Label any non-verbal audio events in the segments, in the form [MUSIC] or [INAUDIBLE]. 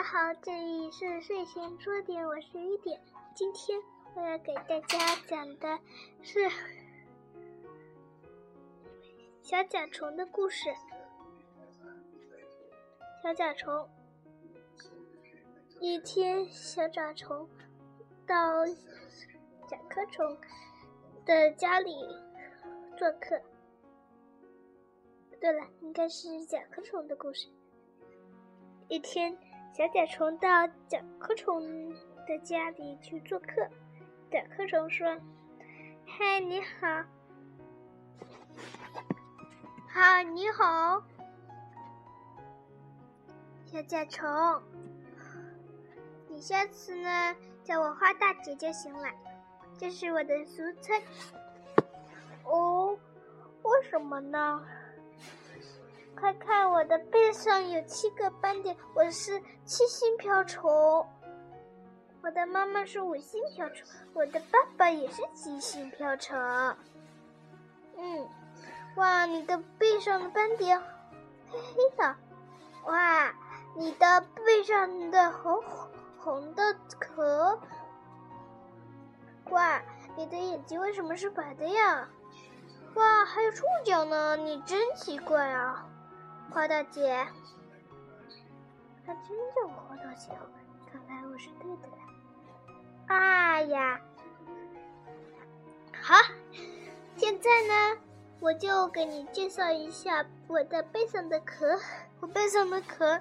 大家好，这里是睡前说点，我是雨点。今天我要给大家讲的是 [LAUGHS] 小甲虫的故事。小甲虫，一天，小甲虫到甲壳虫的家里做客。对了，应该是甲壳虫的故事。一天。小甲虫到甲壳虫的家里去做客。甲壳虫说：“嗨，你好，好，你好，小甲虫，你下次呢叫我花大姐就行了，这是我的俗称。哦，为什么呢？”快看，我的背上有七个斑点，我是七星瓢虫。我的妈妈是五星瓢虫，我的爸爸也是七星瓢虫。嗯，哇，你的背上的斑点黑黑的。哇，你的背上的红红的壳。哇，你的眼睛为什么是白的呀？哇，还有触角呢，你真奇怪啊！花大姐，他真叫我花大姐，看来我是对的了。哎呀，好，现在呢，我就给你介绍一下我的背上的壳。我背上的壳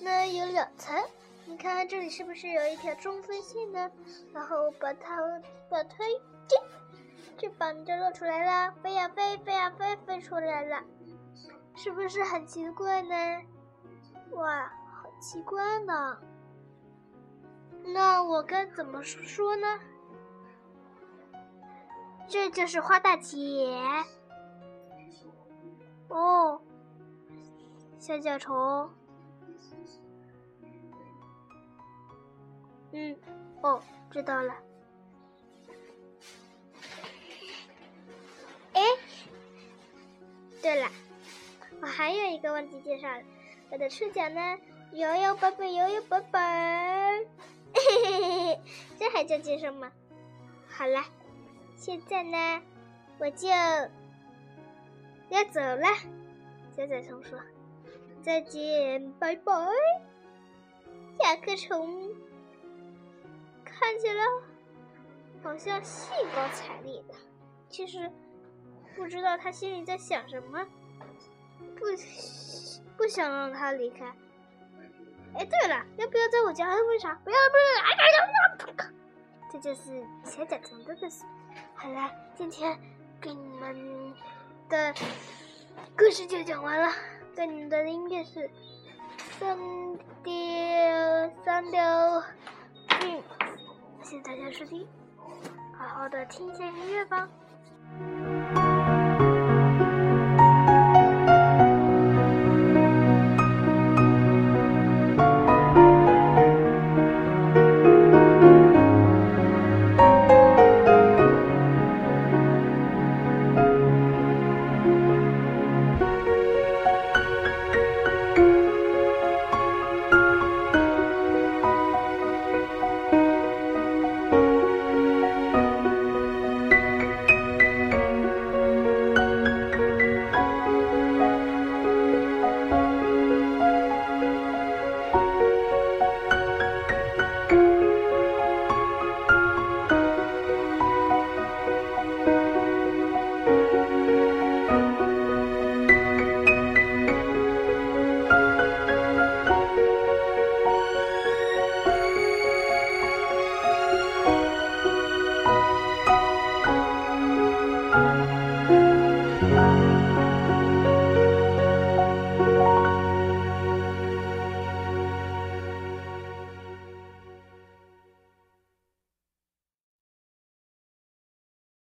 呢有两层，你看这里是不是有一条中分线呢？然后把它把它这翅膀就露出来了，飞呀飞，飞呀飞，飞出来了。是不是很奇怪呢？哇，好奇怪呢！那我该怎么说呢？这就是花大姐。哦，小甲虫。嗯，哦，知道了。哎，对了。我还有一个忘记介绍了，我的触角呢，摇摇摆摆，摇摇摆摆，[LAUGHS] 这还叫介绍吗？好了，现在呢，我就要走了。小甲虫说：“再见，拜拜。”甲壳虫看起来好像兴高采烈的，其实不知道他心里在想什么。不不想让他离开。哎，对了，要不要在我家喝杯茶？不要，不要了！哎呀呀！这就是小甲虫的故事。好了，今天给你们的故事就讲完了。给你们的音乐是三六三六，嗯，谢谢大家收听，好好的听一下音乐吧。